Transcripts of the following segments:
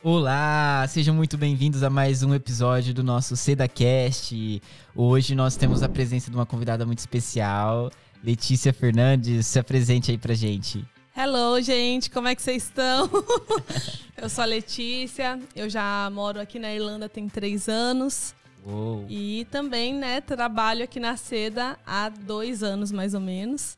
Olá, sejam muito bem-vindos a mais um episódio do nosso SedaCast. Hoje nós temos a presença de uma convidada muito especial, Letícia Fernandes. Se apresente aí pra gente. Hello, gente, como é que vocês estão? eu sou a Letícia, eu já moro aqui na Irlanda tem três anos. Uou. E também, né, trabalho aqui na Seda há dois anos, mais ou menos.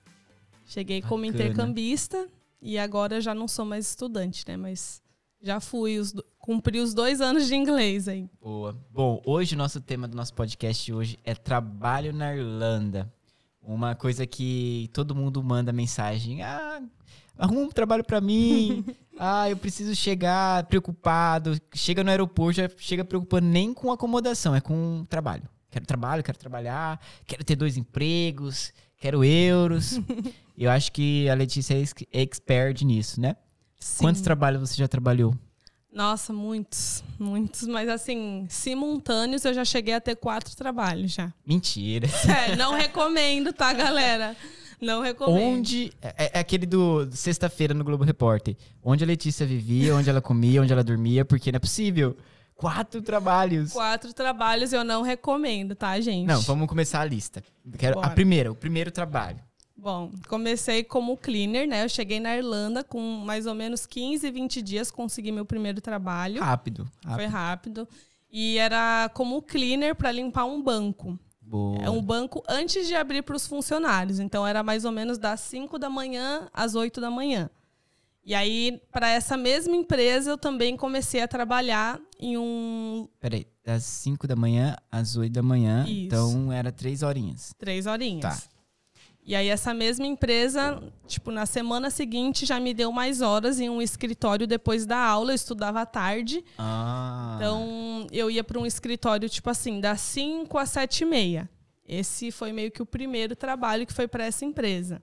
Cheguei como Bacana. intercambista e agora já não sou mais estudante, né? Mas já fui, os, do- cumpri os dois anos de inglês aí. Boa. Bom, hoje o nosso tema do nosso podcast hoje é trabalho na Irlanda. Uma coisa que todo mundo manda mensagem. Ah, arruma um trabalho pra mim. ah, eu preciso chegar preocupado. Chega no aeroporto, já chega preocupando nem com acomodação, é com trabalho. Quero trabalho, quero trabalhar, quero ter dois empregos, quero euros. eu acho que a Letícia é ex- expert nisso, né? Sim. Quantos trabalhos você já trabalhou? Nossa, muitos, muitos. Mas assim, simultâneos eu já cheguei a ter quatro trabalhos já. Mentira. É, não recomendo, tá, galera? Não recomendo. Onde. É, é aquele do sexta-feira no Globo Repórter. Onde a Letícia vivia, onde ela comia, onde ela dormia, porque não é possível. Quatro trabalhos. Quatro trabalhos eu não recomendo, tá, gente? Não, vamos começar a lista. Quero, a primeira, o primeiro trabalho. Bom, comecei como cleaner, né? Eu cheguei na Irlanda com mais ou menos 15, 20 dias, consegui meu primeiro trabalho. Rápido. Foi rápido. rápido. E era como cleaner para limpar um banco. Boa. É um banco antes de abrir para os funcionários. Então era mais ou menos das 5 da manhã às 8 da manhã. E aí, para essa mesma empresa, eu também comecei a trabalhar em um Peraí, das 5 da manhã às 8 da manhã. Isso. Então era três horinhas. Três horinhas. Tá. E aí essa mesma empresa, tipo, na semana seguinte já me deu mais horas em um escritório depois da aula, eu estudava à tarde. Ah. Então eu ia para um escritório, tipo assim, das 5 às 7 e meia. Esse foi meio que o primeiro trabalho que foi para essa empresa.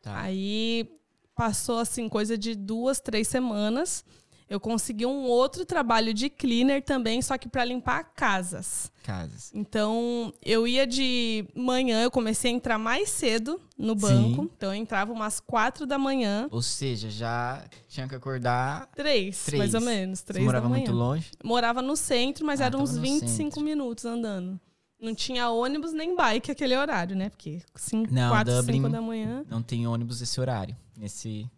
Tá. Aí passou assim coisa de duas, três semanas. Eu consegui um outro trabalho de cleaner também, só que para limpar casas. Casas. Então, eu ia de manhã, eu comecei a entrar mais cedo no banco. Sim. Então, eu entrava umas quatro da manhã. Ou seja, já tinha que acordar. Três, Três. mais ou menos. Você Três morava da manhã. muito longe? Morava no centro, mas Ah, eram uns tava no 25 centro. minutos andando. Não tinha ônibus nem bike aquele horário, né? Porque cinco, Não, 4, Dublin- 5 da manhã Não tem ônibus esse horário. Nesse.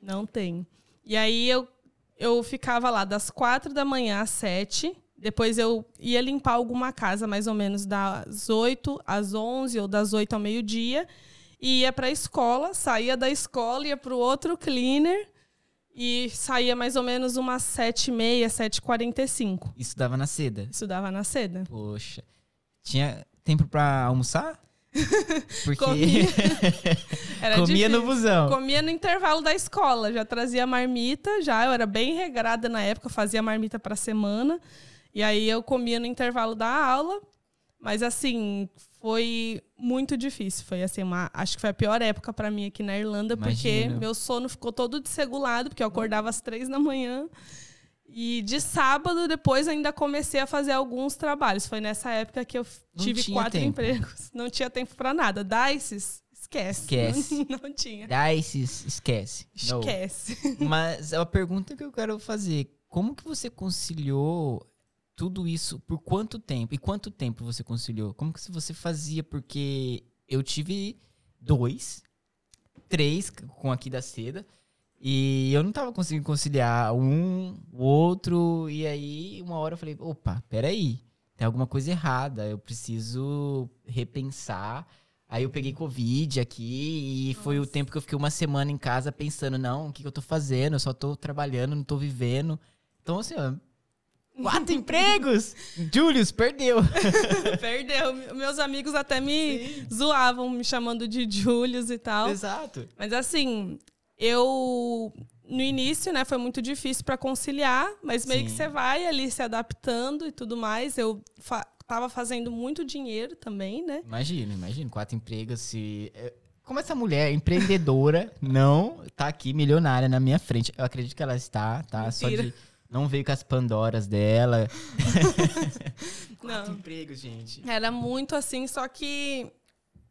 não tem. E aí eu, eu ficava lá das quatro da manhã às sete. Depois eu ia limpar alguma casa mais ou menos das 8 às 11 ou das 8 ao meio-dia. E ia para a escola, saía da escola, ia para o outro cleaner e saía mais ou menos umas 7h30, 7h45. Isso dava na seda. Estudava na seda. Poxa. Tinha tempo pra almoçar? Porque Comia. Comia no busão. Comia no intervalo da escola, já trazia marmita, já eu era bem regrada na época, fazia marmita para semana. E aí eu comia no intervalo da aula, mas assim, foi muito difícil, foi assim, uma, acho que foi a pior época para mim aqui na Irlanda, porque meu sono ficou todo desregulado, porque eu acordava às três da manhã. E de sábado, depois ainda comecei a fazer alguns trabalhos. Foi nessa época que eu Não tive quatro tempo. empregos. Não tinha tempo para nada. Dices, esquece. Esquece. Não, não tinha. Dices, esquece. Não. Esquece. Mas a pergunta que eu quero fazer, como que você conciliou tudo isso? Por quanto tempo? E quanto tempo você conciliou? Como que você fazia? Porque eu tive dois, três com aqui da seda. E eu não tava conseguindo conciliar um, o outro. E aí, uma hora eu falei, opa, peraí. Tem alguma coisa errada. Eu preciso repensar. Aí eu peguei Covid aqui e foi o tempo que eu fiquei uma semana em casa pensando, não, o que, que eu tô fazendo? Eu só tô trabalhando, não tô vivendo. Então, assim, ó, quatro empregos! Julius, perdeu. Perdeu. Meus amigos até me zoavam, me chamando de Julius e tal. Exato. Mas assim, eu no início, né, foi muito difícil para conciliar, mas meio que Sim. você vai ali se adaptando e tudo mais. Eu fa tava fazendo muito dinheiro também, né? Imagino, imagino, quatro empregos se... é, Como essa mulher empreendedora não tá aqui milionária na minha frente. Eu acredito que ela está, tá? Só Mentira. de... Não veio com as Pandoras dela. quatro Não. empregos, gente. Era muito assim, só que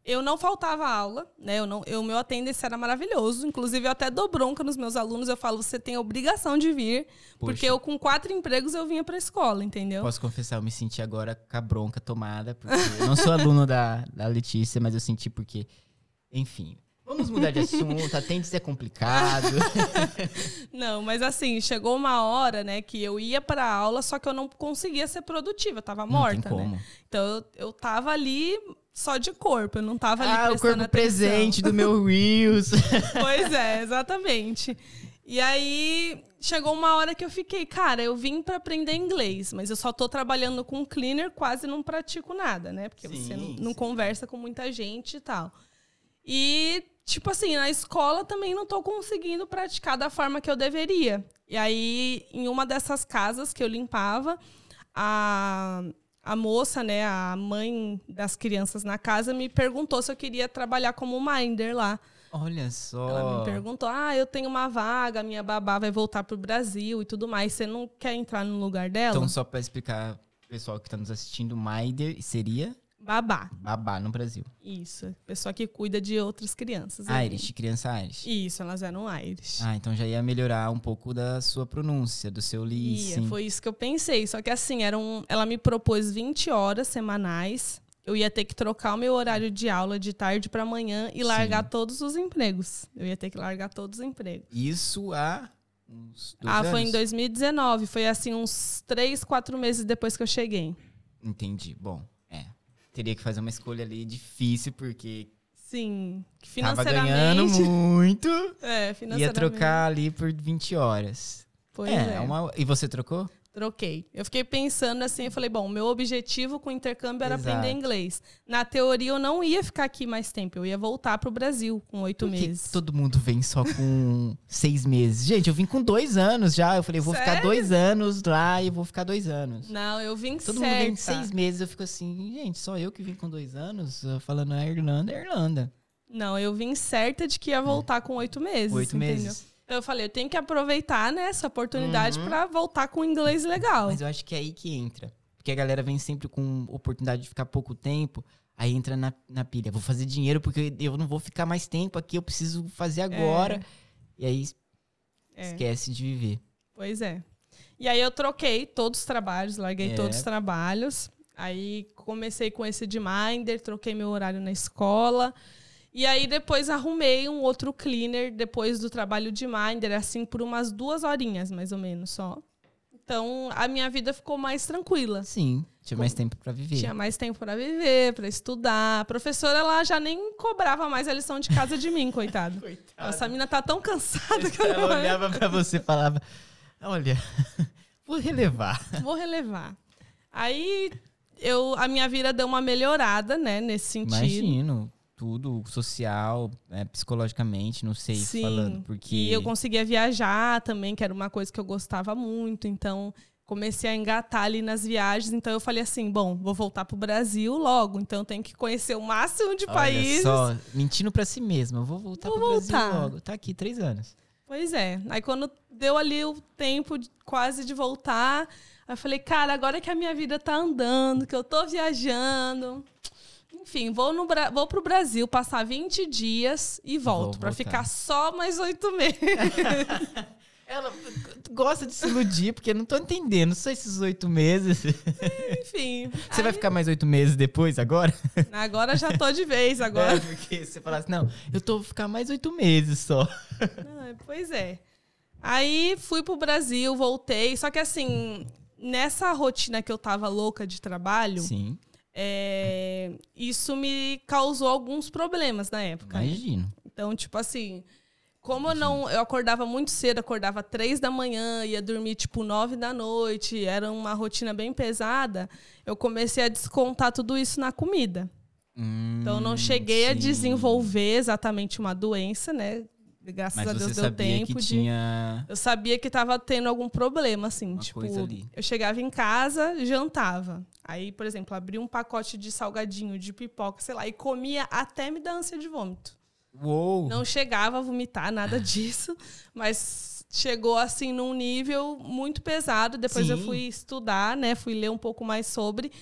eu não faltava aula, né? Eu não, o meu attendance era maravilhoso. Inclusive, eu até dou bronca nos meus alunos. Eu falo, você tem a obrigação de vir, Poxa. porque eu com quatro empregos eu vinha pra escola, entendeu? Posso confessar, eu me senti agora com a bronca tomada, porque eu não sou aluno da, da Letícia, mas eu senti porque. Enfim. Vamos mudar de assunto, attendance é complicado. Não, mas assim, chegou uma hora, né, que eu ia pra aula, só que eu não conseguia ser produtiva, eu tava morta, né? Então eu, eu tava ali só de corpo, eu não tava ali Ah, o prestando corpo atenção. presente do meu Reels. Pois é, exatamente. E aí chegou uma hora que eu fiquei, cara, eu vim pra aprender inglês, mas eu só tô trabalhando com cleaner, quase não pratico nada, né? Porque Sim, você não, não conversa com muita gente e tal. E, tipo assim, na escola também não tô conseguindo praticar da forma que eu deveria. E aí, em uma dessas casas que eu limpava, a, a moça, né, a mãe das crianças na casa, me perguntou se eu queria trabalhar como minder lá. Olha só. Ela me perguntou: ah, eu tenho uma vaga, minha babá vai voltar pro Brasil e tudo mais. Você não quer entrar no lugar dela? Então, só pra explicar pessoal que tá nos assistindo, Maider seria Babá. babá no Brasil. Isso. Pessoa que cuida de outras crianças. ali. Irish, criança Irish. Isso, elas eram Irish. Ah, então já ia melhorar um pouco da sua pronúncia, do seu Ia, listening. foi isso que eu pensei. Só que assim, eram, ela me propôs 20 horas semanais. Eu ia ter que trocar o meu horário de aula de tarde para manhã e largar Sim. todos os empregos. Eu ia ter que largar todos os empregos. Isso há uns dois ah, anos? foi em 2019. Foi assim, uns 3, 4 meses depois que eu cheguei. Entendi. Bom. Teria que fazer uma escolha ali difícil, porque Sim. que tava Financeiramente. ganhando muito. É, Ia financeiramente. trocar ali por 20 horas. Pois é, é. Uma... e você trocou? Troquei. Eu fiquei pensando assim, eu falei, bom, meu objetivo com o intercâmbio era Exato. aprender inglês. Na teoria, eu não ia ficar aqui mais tempo, eu ia voltar pro Brasil com oito meses. todo mundo vem só com seis meses? Gente, eu vim com dois anos já. Eu falei, eu vou ficar Sério? dois anos lá e vou ficar dois anos. Não, eu vim Todo certa. mundo vem seis meses. Eu fico assim, gente, só eu que vim com dois anos? Falando a Irlanda, é Irlanda. Não, eu vim certa de que ia voltar com oito meses. Oito entendeu? meses. Eu falei, eu tenho que aproveitar né, essa oportunidade Uhum. pra voltar com inglês legal. Mas eu acho que é aí que entra. Porque a galera vem sempre com oportunidade de ficar pouco tempo. Aí entra na, na pilha. Vou fazer dinheiro porque eu não vou ficar mais tempo aqui. Eu preciso fazer agora. E aí É. esquece de viver. Pois é. E aí eu troquei todos os trabalhos, larguei É. todos os trabalhos. Aí comecei com esse de Minder, troquei meu horário na escola. E aí depois arrumei um outro cleaner depois do trabalho de Minder, assim, por umas duas horinhas, mais ou menos, só. Então a minha vida ficou mais tranquila. Sim, tinha mais tempo pra viver. Tinha mais tempo para viver, para estudar. A professora ela já nem cobrava mais a lição de casa de mim, coitado. Essa mina tá tão cansada que Ela olhava pra você e falava: Olha, vou relevar. Vou relevar. Aí eu, a minha vida deu uma melhorada, né, nesse sentido. Imagino. Tudo social, é, psicologicamente, não sei Sim. falando. Porque. E eu conseguia viajar também, que era uma coisa que eu gostava muito. Então, comecei a engatar ali nas viagens. Então, eu falei assim: bom, vou voltar pro Brasil logo. Então, eu tenho que conhecer o máximo de Olha países. só, mentindo pra si mesma. Eu vou voltar Vou pro voltar. Brasil logo. Tá aqui, três anos. Pois é. Aí, quando deu ali o tempo de- quase de voltar, eu falei: cara, agora que a minha vida tá andando, que eu tô viajando. Enfim, vou, no, vou pro Brasil passar 20 dias e volto. Voltar. ficar só mais oito meses. Ela gosta de se iludir, porque eu não tô entendendo. Só esses oito meses. Enfim. Você vai aí- ficar mais oito meses depois, agora? Agora já tô de vez, agora. É, porque você fala assim, não, eu tô vou ficar mais oito meses só. Ah, pois é. Aí fui pro Brasil, voltei. Só que assim, nessa rotina que eu tava louca de trabalho, Sim, é, isso me causou alguns problemas na época. né? imagino. Então, tipo assim, como eu não. Eu acordava muito cedo, acordava três da manhã, ia dormir tipo nove da noite, era uma rotina bem pesada, eu comecei a descontar tudo isso na comida. Então eu não Hum, cheguei a sim. desenvolver exatamente uma doença, né? Graças Mas a Deus você deu sabia tempo que de. tinha... Eu sabia que tava tendo algum problema, assim. Uma tipo, coisa ali. eu chegava em casa, jantava. Aí, por exemplo, abria um pacote de salgadinho, de pipoca, sei lá, e comia até me dar ânsia de vômito. Uou! Não chegava a vomitar, nada disso, mas chegou assim num nível muito pesado. Depois eu Sim. fui estudar, né? Fui ler um pouco mais sobre.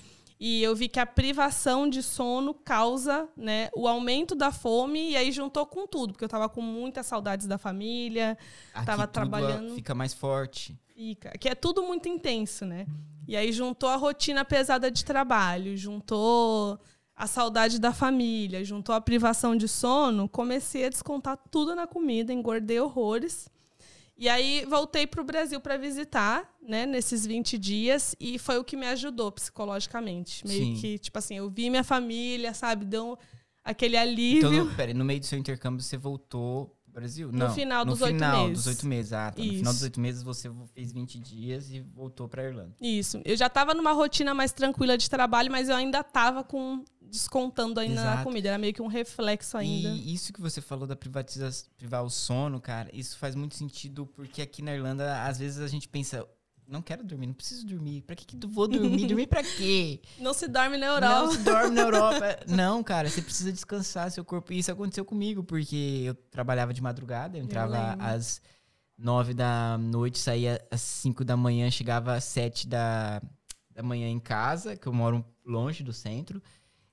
E eu vi que a privação de sono causa né, o aumento da fome, e aí juntou com tudo, porque eu tava com muitas saudades da família, Aqui tava tudo trabalhando. Fica mais forte. Fica. Que é tudo muito intenso, né? E aí juntou a rotina pesada de trabalho, juntou a saudade da família, juntou a privação de sono, comecei a descontar tudo na comida, engordei horrores. E aí voltei para o Brasil para visitar, né, nesses 20 dias, e foi o que me ajudou psicologicamente. Meio Sim. que, tipo assim, eu vi minha família, sabe, deu aquele alívio. Então, no, pera, no meio do seu intercâmbio, você voltou Brasil? Não. final no dos oito final meses. dos oito meses. Ah, tá. No final dos oito meses, você fez 20 dias e voltou pra Irlanda. Isso. Eu já estava numa rotina mais tranquila de trabalho, mas eu ainda estava com descontando ainda na Exato. comida. Era meio que um reflexo ainda. E isso que você falou da privatização, privar o sono, cara, isso faz muito sentido porque aqui na Irlanda, às vezes a gente pensa, não quero dormir, não preciso dormir. Pra que, que eu vou dormir? dormir pra quê? Não se dorme na Não Europa. se dorme na Europa. Não, cara, você precisa descansar seu corpo. E isso aconteceu comigo, porque eu trabalhava de madrugada, eu entrava lembro. às nove da noite, saía às cinco da manhã, chegava às sete da, da manhã em casa, que eu moro longe do centro.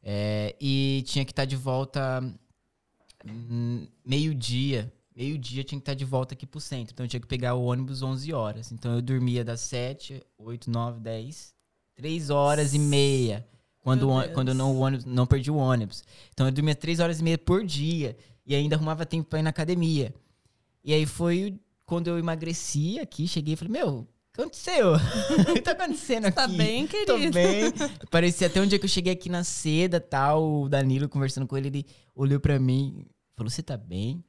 É, e tinha que estar de volta hum, meio-dia. Meio-dia tinha que estar de volta aqui pro centro. Então eu tinha que pegar o ônibus 11 horas. Então eu dormia das 7, 8, 9, 10, 3 horas e meia. Quando, o, quando eu não, o ônibus, não perdi o ônibus. Então eu dormia 3 horas e meia por dia. E ainda arrumava tempo pra ir na academia. E aí foi quando eu emagreci aqui, cheguei e falei, meu, o que aconteceu? o que tá acontecendo aqui? Tá bem, Tô querido? bem. Parecia até um dia que eu cheguei aqui na seda, tal, o Danilo conversando com ele, ele olhou pra mim, falou: "Você tá bem?"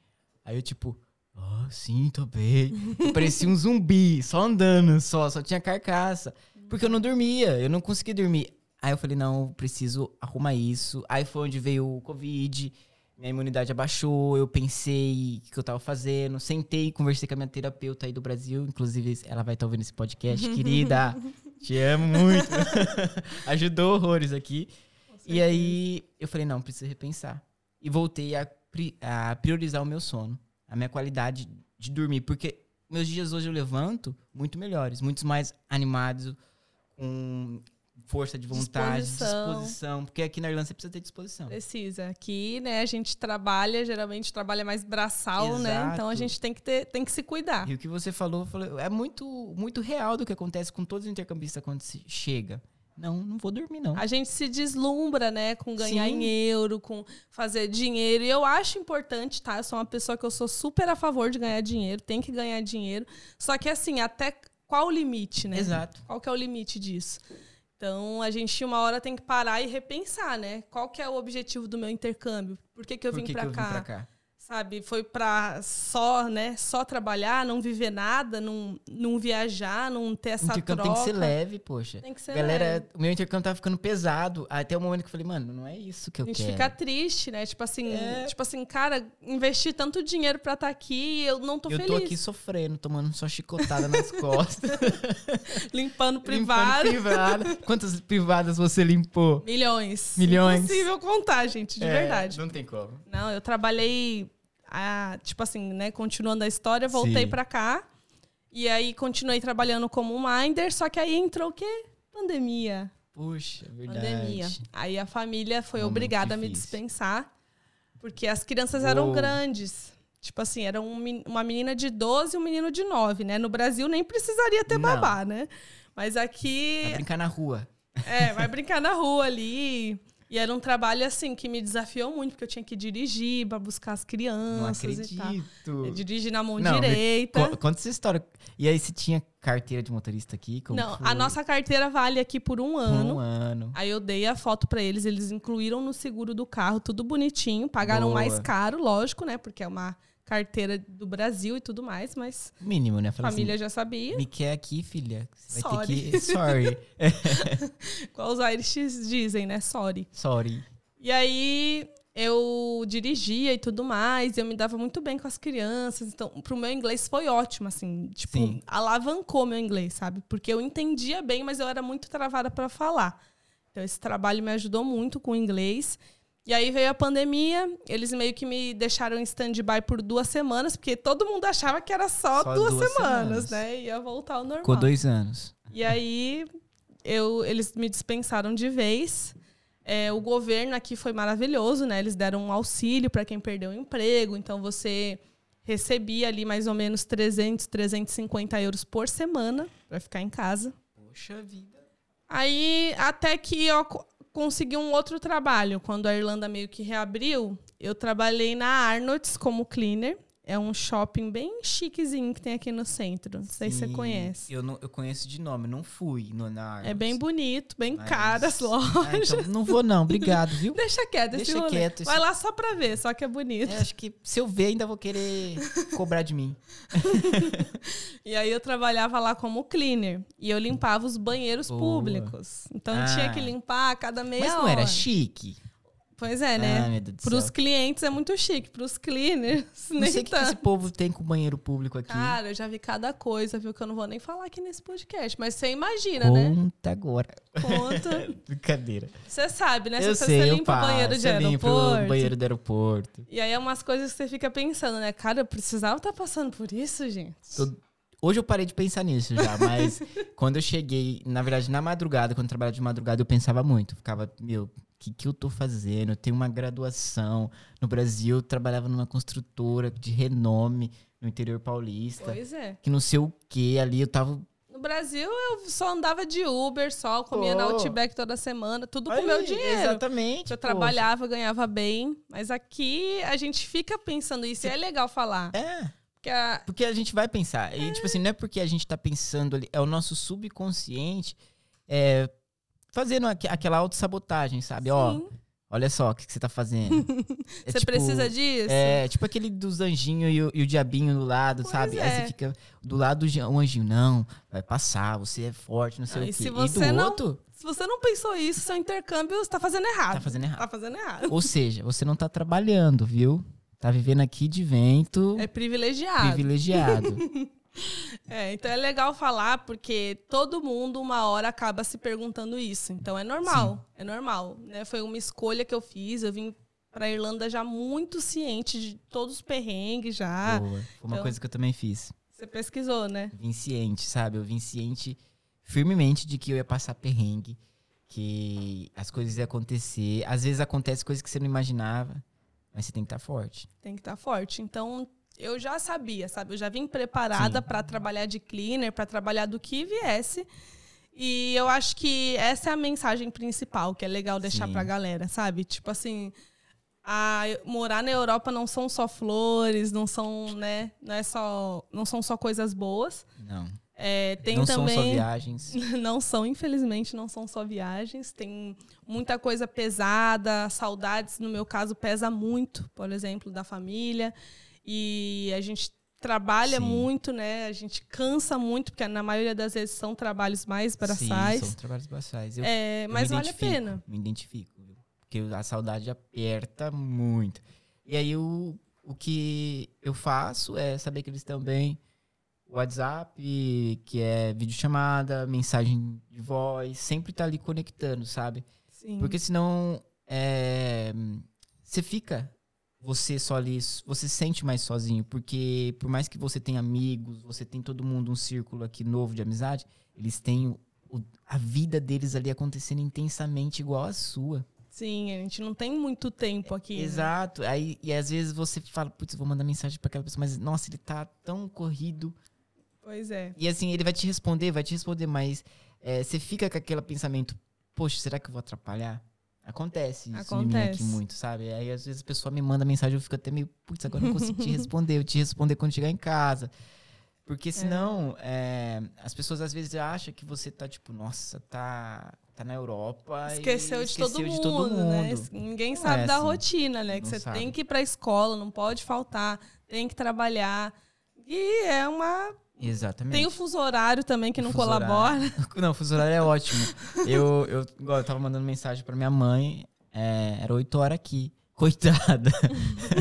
Aí eu tipo, "Ah, sim, tô bem". Eu parecia um zumbi, só andando, só, só tinha carcaça, porque eu não dormia, eu não conseguia dormir. Aí eu falei: "Não, preciso arrumar isso". Aí foi onde veio o COVID. Minha imunidade abaixou, eu pensei o que eu tava fazendo, sentei, conversei com a minha terapeuta aí do Brasil, inclusive ela vai estar ouvindo esse podcast, querida. Te amo muito. Ajudou horrores aqui. E aí eu falei, não, preciso repensar. E voltei a, a priorizar o meu sono, a minha qualidade de dormir. Porque meus dias hoje eu levanto muito melhores, muito mais animados, com força de vontade, Disposição. disposição. Porque aqui na Irlanda você precisa ter disposição. Precisa. Aqui, né, a gente trabalha, geralmente trabalha mais braçal, né? Exato. Então a gente tem que, ter, tem que se cuidar. E o que você falou, falou, é muito, muito real do que acontece com todos os intercambistas quando se chega. Não, não vou dormir, não. A gente se deslumbra, né, com ganhar Sim. em euro, com fazer dinheiro. E eu acho importante, tá? Eu sou uma pessoa que eu sou super a favor de ganhar dinheiro, tem que ganhar dinheiro. Só que assim, até qual o limite, né? Exato. Qual que é o limite disso? Então, a gente uma hora tem que parar e repensar, né? Qual que é o objetivo do meu intercâmbio? Por que, que eu vim eu cá? vim pra cá? Sabe, foi pra só, né, só trabalhar, não viver nada, não, não viajar, não ter essa intercâmbio troca. tem que ser leve, poxa. Tem que ser Galera, leve. o meu intercâmbio tava ficando pesado. Até o momento que eu falei, mano, não é isso que eu A gente quero. fica triste, né? Tipo assim, É. tipo assim, cara, investi tanto dinheiro pra estar aqui e eu não tô eu feliz. tô aqui sofrendo, tomando só chicotada nas costas. Limpando limpando privado. Quantas privadas você limpou? Milhões. Milhões. Impossível contar, gente, de É, verdade. Não tem como. Não, eu trabalhei, a, tipo assim, né? Continuando a história, voltei pra cá. E aí continuei trabalhando como um minder, só que aí entrou o quê? Pandemia. Puxa, é verdade. Pandemia. Aí a família foi Momento obrigada a me difícil. dispensar, porque as crianças eram Uou. grandes. Tipo assim, era um uma menina de 12 e um menino de 9, né? No Brasil nem precisaria ter Não. babá, né? Mas aqui Vai brincar na rua. é, vai brincar na rua ali. E era um trabalho, assim, que me desafiou muito, porque eu tinha que dirigir pra buscar as Não crianças e tal. acredito. Eu dirigi na mão Não, direita. Co- Conta essa história. E aí, você tinha carteira de motorista aqui? Como Não, foi? a nossa carteira vale aqui por um ano. Um ano. Aí eu dei a foto pra eles, eles incluíram no seguro do carro, tudo bonitinho. Pagaram Boa. mais caro, lógico, né? Porque é uma carteira do Brasil e tudo mais, mas Mínimo, né? a Fala família assim, já sabia. me quer aqui, filha. Você vai Sorry. ter que... Sorry. Qual os Irish dizem, né? Sorry. Sorry. E aí eu dirigia e tudo mais, eu me dava muito bem com as crianças. Então, pro meu inglês foi ótimo, assim, tipo, Sim. alavancou meu inglês, sabe? Porque eu entendia bem, mas eu era muito travada para falar. Então, esse trabalho me ajudou muito com o inglês. E aí veio a pandemia, eles meio que me deixaram em stand-by por duas semanas, porque todo mundo achava que era só, Só duas, duas semanas, semanas. né? Ia voltar ao normal. Ficou dois anos. E aí eu, eles me dispensaram de vez. É, o governo aqui foi maravilhoso, né? Eles deram um auxílio para quem perdeu o emprego. Então você recebia ali mais ou menos 300, 350 euros por semana para ficar em casa. Poxa vida. Aí até que eu consegui um outro trabalho. Quando a Irlanda meio que reabriu, eu trabalhei na Arnold's como cleaner. É um shopping bem chiquezinho que tem aqui no centro. Não sei se você conhece. Eu, não, eu conheço de nome, não fui no, na. É bem bonito, bem Mas- caro as lojas. Ah, então não vou não, obrigado, viu? Deixa quieto esse Deixa rolê. quieto esse- Vai lá só pra ver, só que é bonito. É, acho que se eu ver ainda vou querer cobrar de mim. E aí eu trabalhava lá como cleaner. E eu limpava os banheiros Boa. públicos. Então Ah. tinha que limpar a cada meia Mas não hora. era chique. Pois é, né? Ah, meu Deus do Pros céu. clientes é muito chique, pros cleaners Não nem sei o que, esse povo tem com o banheiro público aqui. Cara, eu já vi cada coisa, viu? Que eu não vou nem falar aqui nesse podcast. Mas você imagina, né? Conta agora. Conta. Brincadeira. Você sabe, né? eu Se sei, você eu limpa o banheiro de aeroporto. o banheiro do aeroporto. E aí é umas coisas que você fica pensando, né? Cara, eu precisava estar passando por isso, gente. Hoje eu parei de pensar nisso já, mas quando eu cheguei, na verdade, na madrugada, quando eu trabalhava de madrugada, eu pensava muito. Ficava, meu, que, que eu tô fazendo? Eu tenho uma graduação. No Brasil, eu trabalhava numa construtora de renome no interior paulista. Pois é. Que não sei o que ali, eu tava. No Brasil, eu só andava de Uber, só comia na Pô. Outback toda semana, tudo com Aí, meu dinheiro. Exatamente. Eu poxa. trabalhava, ganhava bem, mas aqui a gente fica pensando isso, e é legal falar. É. Porque a- Porque a gente vai pensar. E, tipo assim, não é porque a gente tá pensando ali, é o nosso subconsciente é, fazendo aque- aquela autossabotagem, sabe? Ó, Sim, olha só o que, que você tá fazendo. É você tipo- precisa disso? É, tipo aquele dos anjinhos e o, e o diabinho do lado, Pois sabe? Aí é. você fica do lado o anjinho, não, vai passar, você é forte, não sei Ah, o e quê. se E você do não- outro, Se você não pensou isso, seu intercâmbio você tá fazendo errado. tá fazendo errado. Tá fazendo errado. Ou seja, você não tá trabalhando, viu? Tá vivendo aqui de vento, É privilegiado. privilegiado. É, então é legal falar porque todo mundo uma hora acaba se perguntando isso. Então é normal, é normal. Né? Foi uma escolha que eu fiz. Eu vim para Irlanda já muito ciente de todos os perrengues já. Boa. Foi uma Então- coisa que eu também fiz. Você pesquisou, né? Vim ciente, sabe? Eu vim ciente firmemente de que eu ia passar perrengue, que as coisas iam acontecer. Às vezes acontece coisas que você não imaginava, mas você tem que estar forte. Tem que estar forte. Então eu já sabia, sabe? Eu já vim preparada para trabalhar de cleaner, para trabalhar do que viesse. E eu acho que essa é a mensagem principal que é legal deixar Sim. pra galera, sabe? Tipo assim, a, morar na Europa não são só flores, não são, né? Não, é só, não são só coisas boas. Não. É, tem não também. são só viagens. Não são, infelizmente, não são só viagens. Tem muita coisa pesada, saudades, no meu caso, pesa muito, por exemplo, da família. E a gente trabalha Sim. muito, né? A gente cansa muito, porque na maioria das vezes são trabalhos mais braçais. Sim, são trabalhos braçais. Eu, É, eu mas vale a pena. Me identifico, viu? Porque a saudade aperta muito. E aí o, o que eu faço é saber que eles estão bem. WhatsApp, que é videochamada, mensagem de voz, sempre tá ali conectando, sabe? Sim. Porque senão é, você fica você só ali, você se sente mais sozinho, porque por mais que você tenha amigos, você tem todo mundo um círculo aqui novo de amizade, eles têm o- a vida deles ali acontecendo intensamente igual a sua. Sim, a gente não tem muito tempo aqui. né? Exato. Aí e às vezes você fala, putz, vou mandar mensagem pra aquela pessoa, mas nossa, ele tá tão corrido. Pois é. E assim, ele vai te responder, vai te responder, mas é, você fica com aquele pensamento, poxa, será que eu vou atrapalhar? Acontece isso em mim aqui Acontece. muito, sabe? Aí às vezes a pessoa me manda mensagem, eu fico até meio, putz, agora eu não consigo te responder, eu te responder quando chegar em casa. Porque senão, é, as pessoas às vezes acham que você tá tipo, nossa, tá, tá na Europa. Esqueceu, de, todo esqueceu mundo, de todo né? mundo. Ninguém Não sabe é da assim. rotina, né? Que você sabe. tem que ir pra escola, não pode faltar, tem que trabalhar. E é uma. Exatamente. Tem o fuso horário também que não colabora. horário. Não, o fuso horário é ótimo. Eu, eu, eu tava mandando mensagem pra minha mãe, é, era 8 horas aqui. Coitada.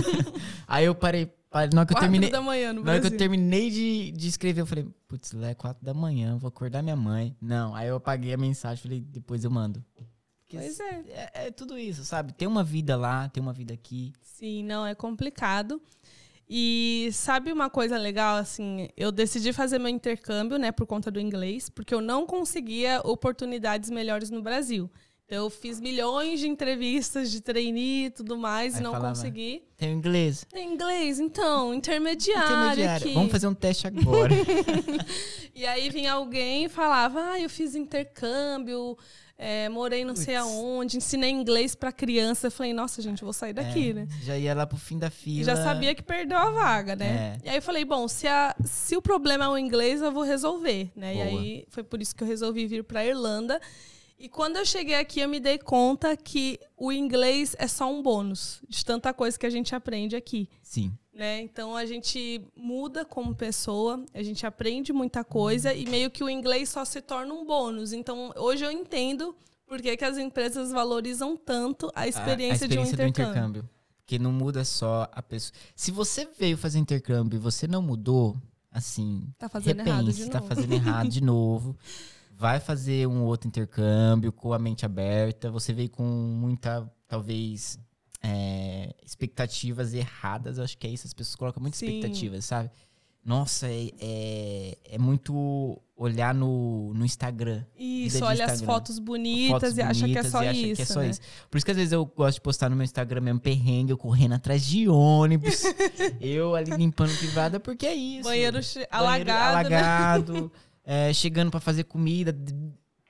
Aí eu parei, parei na hora que eu terminei. da manhã no Na hora que eu terminei de, de escrever, eu falei, putz, é 4 da manhã, vou acordar minha mãe. Não, aí eu apaguei a mensagem, falei, depois eu mando. Porque Pois é. é. É tudo isso, sabe? Tem uma vida lá, tem uma vida aqui. Sim, não, é complicado. E sabe uma coisa legal, assim, eu decidi fazer meu intercâmbio, né, por conta do inglês, porque eu não conseguia oportunidades melhores no Brasil. Eu fiz milhões de entrevistas de trainee e tudo mais Aí e não falava, consegui. Tem inglês. Tem inglês, então, intermediário, Intermediário. aqui. Vamos fazer um teste agora. E aí vinha alguém e falava: Ah, eu fiz intercâmbio, é, morei não sei aonde, ensinei inglês pra criança. Eu falei, nossa, gente, eu vou sair daqui, É, né? Já ia lá pro fim da E fila. já sabia que perdeu a vaga, né? É. E aí eu falei, bom, se, a- se o problema é o inglês, eu vou resolver, né? E aí foi por isso que eu resolvi vir pra Irlanda. E quando eu cheguei aqui, eu me dei conta que o inglês é só um bônus de tanta coisa que a gente aprende aqui Sim. né? Então a gente muda como pessoa, a gente aprende muita coisa e meio que o inglês só se torna um bônus. Então hoje eu entendo por que, que as empresas valorizam tanto a experiência, a, a experiência de um do intercâmbio. intercâmbio. Porque não muda só a pessoa. Se você veio fazer intercâmbio e você não mudou, assim, Tá fazendo errado repense, de tá novo. fazendo errado de novo. Vai fazer um outro intercâmbio com a mente aberta. Você veio com muita, talvez, é, expectativas erradas. Eu acho que é isso. As pessoas colocam muitas Sim. expectativas, sabe? Nossa, é, é, é muito olhar no, no Instagram. Isso, olha as Instagram. fotos bonitas fotos e acha que é bonitas só isso. que é só né? isso. Por isso que às vezes eu gosto de postar no meu Instagram mesmo perrengue, eu correndo atrás de ônibus. eu ali limpando privada, porque é isso. Banheiro Banheiro alagado, né? é, chegando pra fazer comida,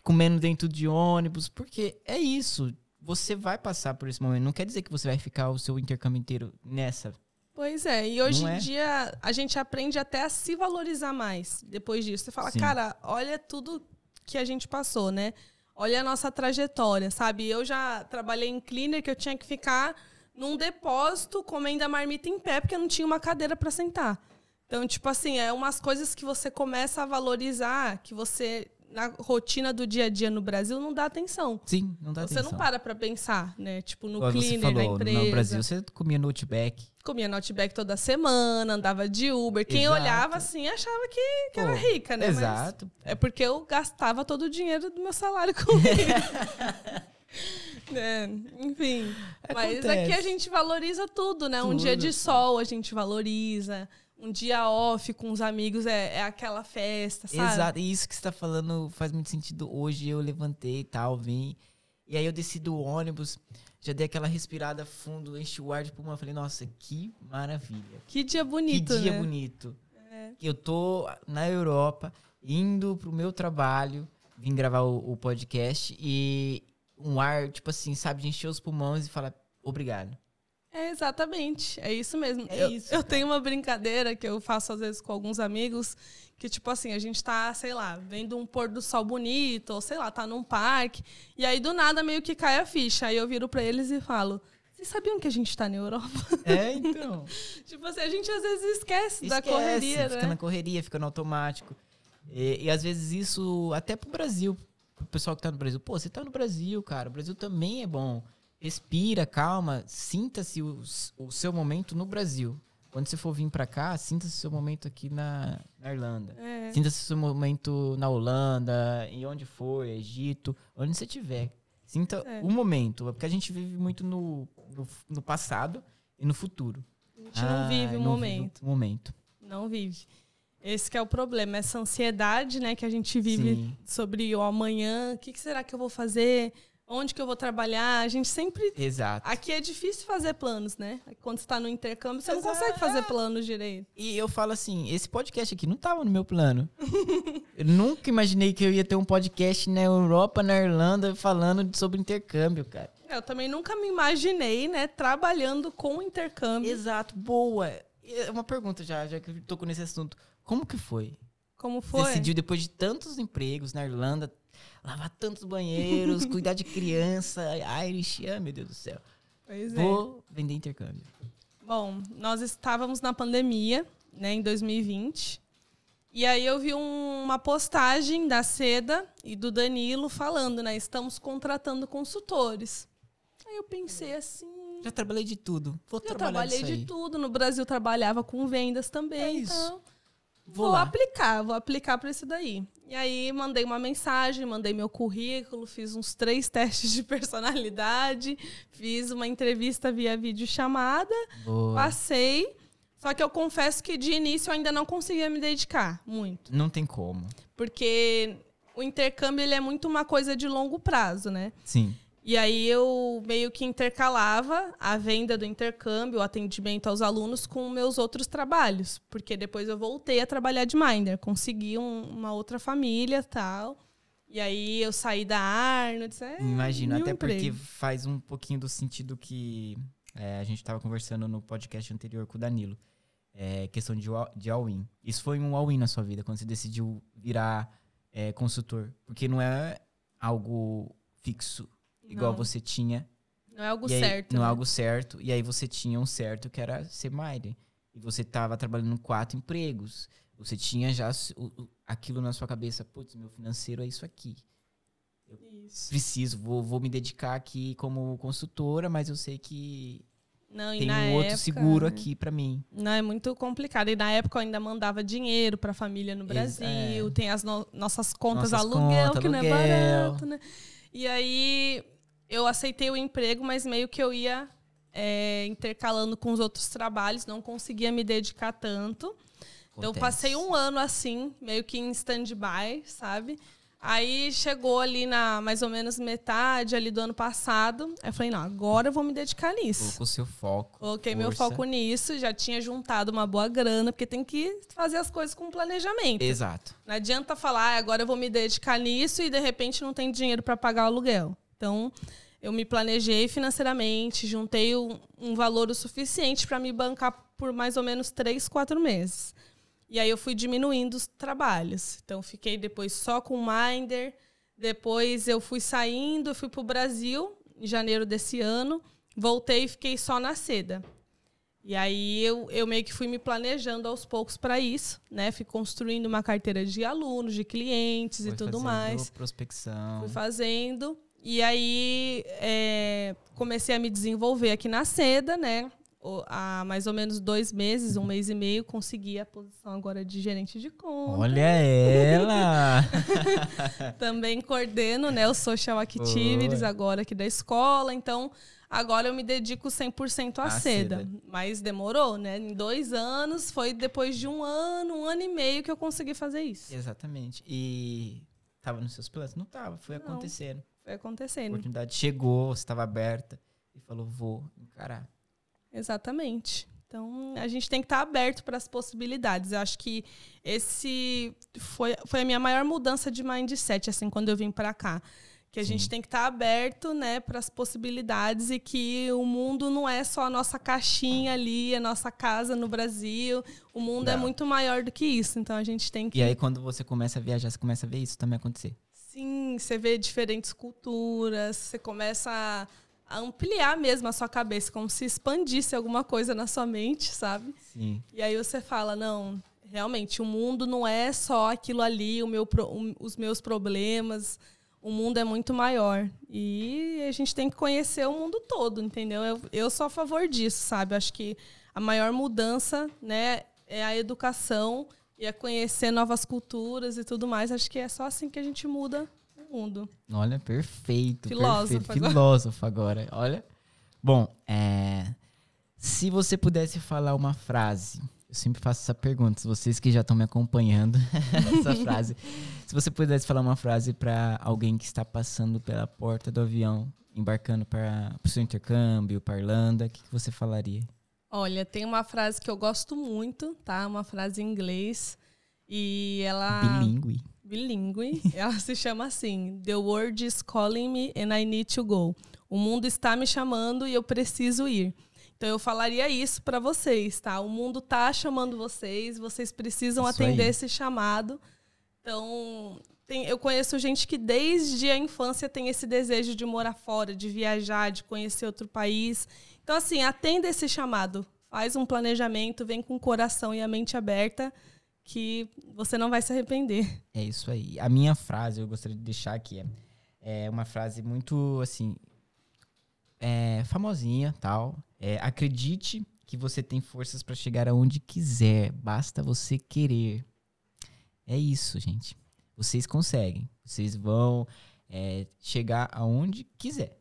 comendo dentro de ônibus, porque é isso. Você vai passar por esse momento. Não quer dizer que você vai ficar o seu intercâmbio inteiro nessa. Pois é, e hoje em é? dia a gente aprende até a se valorizar mais depois disso. Você fala, Sim. cara, olha tudo que a gente passou, né? Olha a nossa trajetória, sabe? Eu já trabalhei em cleaner que eu tinha que ficar num depósito comendo a marmita em pé porque eu não tinha uma cadeira para sentar. Então, tipo assim, é umas coisas que você começa a valorizar, que você na rotina do dia a dia no Brasil não dá atenção. Sim, não dá Você atenção. não para pra pensar, né? Tipo, no você cleaner, na falou, empresa. no Brasil você comia no Outback. Comia no Outback toda semana, andava de Uber. Quem Exato. olhava assim achava que, que era Pô, rica, né? Mas Exato. é porque eu gastava todo o dinheiro do meu salário com isso. É, enfim. Mas Acontece. aqui a gente valoriza tudo, né? Um dia de Tudo. sol a gente valoriza. Um dia off com os amigos é, é aquela festa, sabe? Exato. E isso que você tá falando faz muito sentido. Hoje eu levantei e tal, vim. E aí eu desci do ônibus, já dei aquela respirada fundo, enchi o ar de pulmão. Falei, nossa, que maravilha. Que dia bonito, que dia né? bonito. É. Eu tô na Europa, indo pro meu trabalho, vim gravar o, o podcast e um ar, tipo assim, sabe, de encher os pulmões e falar obrigado. É, exatamente. É isso mesmo. É eu, isso, eu tenho uma brincadeira que eu faço às vezes com alguns amigos, que tipo assim, a gente tá, sei lá, vendo um pôr do sol bonito, ou sei lá, tá num parque, e aí do nada meio que cai a ficha. Aí eu viro pra eles e falo: Vocês sabiam que a gente tá na Europa? É, então. tipo assim, a gente às vezes esquece, da Esquece, correria, Fica né? na correria, fica no automático. E, e às vezes isso, até pro Brasil, pro pessoal que tá no Brasil. Pô, você tá no Brasil, cara. O Brasil também é bom. Respira, calma, sinta-se o, o seu momento no Brasil. Quando você for vir pra cá, sinta-se o seu momento aqui na, na Irlanda. É. Sinta-se o seu momento na Holanda, em onde for, Egito, onde você estiver. Sinta É. o momento, porque a gente vive muito no, no, no passado e no futuro. A gente não vive o não momento. o momento. Não vive. Esse que é o problema, essa ansiedade, né, que a gente vive Sim. sobre o amanhã, o que, que será que eu vou fazer? Onde que eu vou trabalhar? A gente sempre Exato. Aqui é difícil fazer planos, né? Quando você tá no intercâmbio, você não Exato. consegue fazer planos direito. E eu falo assim, esse podcast aqui não tava no meu plano. eu nunca imaginei que eu ia ter um podcast na Europa, na Irlanda, falando sobre intercâmbio, cara. Eu também nunca me imaginei, né, trabalhando com intercâmbio. Exato, boa. É Uma pergunta já, já que eu tô nesse assunto. Como que foi? Como foi? Decidiu depois de tantos empregos na Irlanda, lavar tantos banheiros, cuidar de criança, Irish, ah, meu Deus do céu. Pois é. Vou vender intercâmbio. Bom, nós estávamos na pandemia, né, em 2020. E aí eu vi um- uma postagem da Seda e do Danilo falando, né, estamos contratando consultores. Aí eu pensei assim, Já trabalhei de tudo. Vou eu trabalhar trabalhei de tudo, no Brasil trabalhava com vendas também, É isso. então Vou Vou, aplicar, vou aplicar para isso daí. E aí mandei uma mensagem, mandei meu currículo, fiz uns três testes de personalidade, fiz uma entrevista via videochamada, Boa. passei. Só que eu confesso que de início eu ainda não conseguia me dedicar muito. Não tem como. Porque o intercâmbio ele é muito uma coisa de longo prazo, né? Sim. E aí eu meio que intercalava a venda do intercâmbio, o atendimento aos alunos com meus outros trabalhos, porque depois eu voltei a trabalhar de minder, consegui um, uma outra família, tal. E aí eu saí da Arnold, é, Imagino, até emprego. porque faz um pouquinho do sentido que é, a gente estava conversando no podcast anterior com o Danilo. É, questão de, de all-in. Isso foi um all-in na sua vida, quando você decidiu virar é, consultor. Porque não é algo fixo, igual Não. você tinha. Não é algo aí- certo. Não é né? algo certo. E aí você tinha um certo que era ser Maider. E você estava trabalhando em quatro empregos. Você tinha já aquilo na sua cabeça. Putz, meu financeiro é isso aqui. Isso. Preciso, vou, vou me dedicar aqui como consultora, mas eu sei que Não, tem um outro época, seguro aqui pra mim. Não, é muito complicado. E na época eu ainda mandava dinheiro para a família no Brasil. é. Tem as no- nossas contas Nossas aluguel, que não é aluguel. barato, né? E aí eu aceitei o emprego, mas meio que eu ia é, intercalando com os outros trabalhos, não conseguia me dedicar tanto. Então eu Acontece. passei um ano assim, meio que em stand-by, sabe? Aí chegou ali na mais ou menos metade ali do ano passado. Aí eu falei, não, agora eu vou me dedicar nisso. Colocou seu foco. Coloquei meu força. foco nisso, já tinha juntado uma boa grana, porque tem que fazer as coisas com planejamento. Exato. Não adianta falar, ah, agora eu vou me dedicar nisso e de repente não tem dinheiro para pagar o aluguel. Então, eu me planejei financeiramente, juntei um, um valor o suficiente para me bancar por mais ou menos três, quatro meses. E aí eu fui diminuindo os trabalhos. Então, fiquei depois só com o Minder. Depois eu fui saindo, fui para o Brasil em janeiro desse ano. Voltei e fiquei só na seda. E aí eu, eu meio que fui me planejando aos poucos para isso, né? Fui construindo uma carteira de alunos, de clientes e Foi tudo fazendo mais. prospecção. Fui fazendo. E aí é, comecei a me desenvolver aqui na seda, né? Há mais ou menos dois meses, um mês e meio, consegui a posição agora de gerente de conta. Olha ela! Também coordeno né, o Social Activities Boa. agora aqui da escola. Então, agora eu me dedico 100% à À seda. seda. Mas demorou, né? Em dois anos, foi depois de um ano, um ano e meio que eu consegui fazer isso. Exatamente. E tava nos seus planos? Não tava, foi Não. acontecendo. Foi A acontecendo. oportunidade chegou, você estava aberta e falou, vou encarar. Exatamente. Então, a gente tem que estar aberto para as possibilidades. Eu acho que esse foi, foi a minha maior mudança de mindset, assim, quando eu vim para cá. Que a Sim. gente tem que estar aberto, né, para as possibilidades e que o mundo não é só a nossa caixinha ali, a nossa casa no Brasil. O mundo é Não. muito maior do que isso. Então, a gente tem que E aí, quando você começa a viajar, você começa a ver isso também acontecer. Sim, você vê diferentes culturas, você começa a ampliar mesmo a sua cabeça, como se expandisse alguma coisa na sua mente, sabe? Sim. E aí você fala, não, realmente, o mundo não é só aquilo ali, o meu, os meus problemas, o mundo é muito maior. E a gente tem que conhecer o mundo todo, entendeu? Eu, eu sou a favor disso, sabe? Acho que a maior mudança, né, é a educação e é conhecer novas culturas e tudo mais. Acho que é só assim que a gente muda o mundo. Olha, perfeito. Filósofo perfeito. agora. Filósofo agora. Olha. Bom, é, se você pudesse falar uma frase, eu sempre faço essa pergunta, vocês que já estão me acompanhando, essa frase. Se você pudesse falar uma frase para alguém que está passando pela porta do avião, embarcando para o seu intercâmbio, para Irlanda, o que, que você falaria? Olha, tem uma frase que eu gosto muito, tá? Uma frase em inglês. E ela. Bilingue. bilíngue. Ela se chama assim: The world is calling me and I need to go. O mundo está me chamando e eu preciso ir. Então eu falaria isso para vocês, tá? O mundo tá chamando vocês, vocês precisam Isso atender aí. esse chamado. Então, tem- eu conheço gente que desde a infância tem esse desejo de morar fora, de viajar, de conhecer outro país. Então, assim, atenda esse chamado. Faz um planejamento, vem com o coração e a mente aberta, que você não vai se arrepender. É isso aí. A minha frase, eu gostaria de deixar aqui, é, é uma frase muito, assim, é, famosinha, tal. É, acredite que você tem forças para chegar aonde quiser, basta você querer. É isso, gente. Vocês conseguem. Vocês vão é, chegar aonde quiser.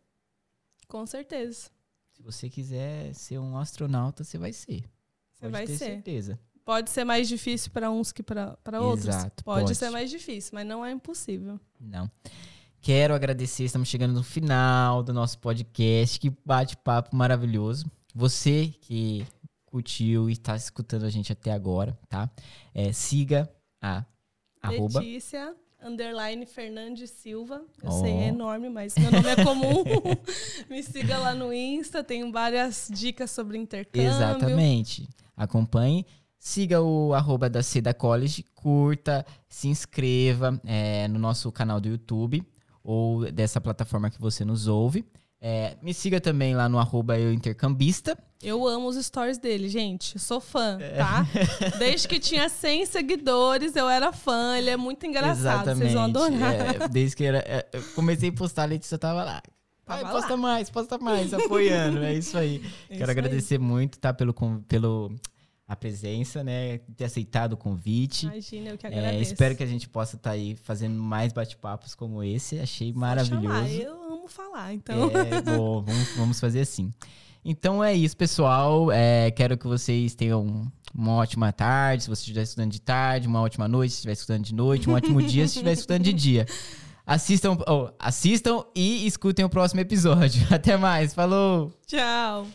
Com certeza. Se você quiser ser um astronauta, você vai ser. Você Pode vai ter ser. certeza. Pode ser mais difícil para uns que para outros. Exato, pode, pode. ser mais difícil, mas não é impossível. Não. Quero agradecer, estamos chegando no final do nosso podcast. Que bate-papo maravilhoso. Você que curtiu e está escutando a gente até agora, tá? É, siga a arroba. Underline Fernandes Silva. Eu Ó. sei, é enorme, mas meu nome é comum. Me siga lá no Insta, tem várias dicas sobre intercâmbio. Exatamente. Acompanhe. Siga o arroba da Seda College, curta, se inscreva é, no nosso canal do YouTube ou dessa plataforma que você nos ouve. É, me siga também lá no arroba eu intercambista. Eu amo os stories dele, gente. Sou fã, É. tá? Desde que tinha 100 seguidores, eu era fã. Ele é muito engraçado. Vocês vão adorar. É, desde que era, é, eu comecei a postar, a Letícia tava lá. Tava posta lá. mais, posta mais, apoiando. É isso aí. É Quero isso aí. agradecer muito, tá? Pelo, pelo a presença, né? Ter aceitado o convite. Imagina, eu que É, agradeço. espero que a gente possa estar aí fazendo mais bate-papos como esse. Achei maravilhoso. chamar, Eu amo falar, então. É, bom, vamos, vamos fazer assim. Então é isso, pessoal. É, quero que vocês tenham uma ótima tarde, se você estiver estudando de tarde, uma ótima noite, se estiver estudando de noite, um ótimo dia, se estiver estudando de dia. Assistam, oh, assistam e escutem o próximo episódio. Até mais, falou! Tchau.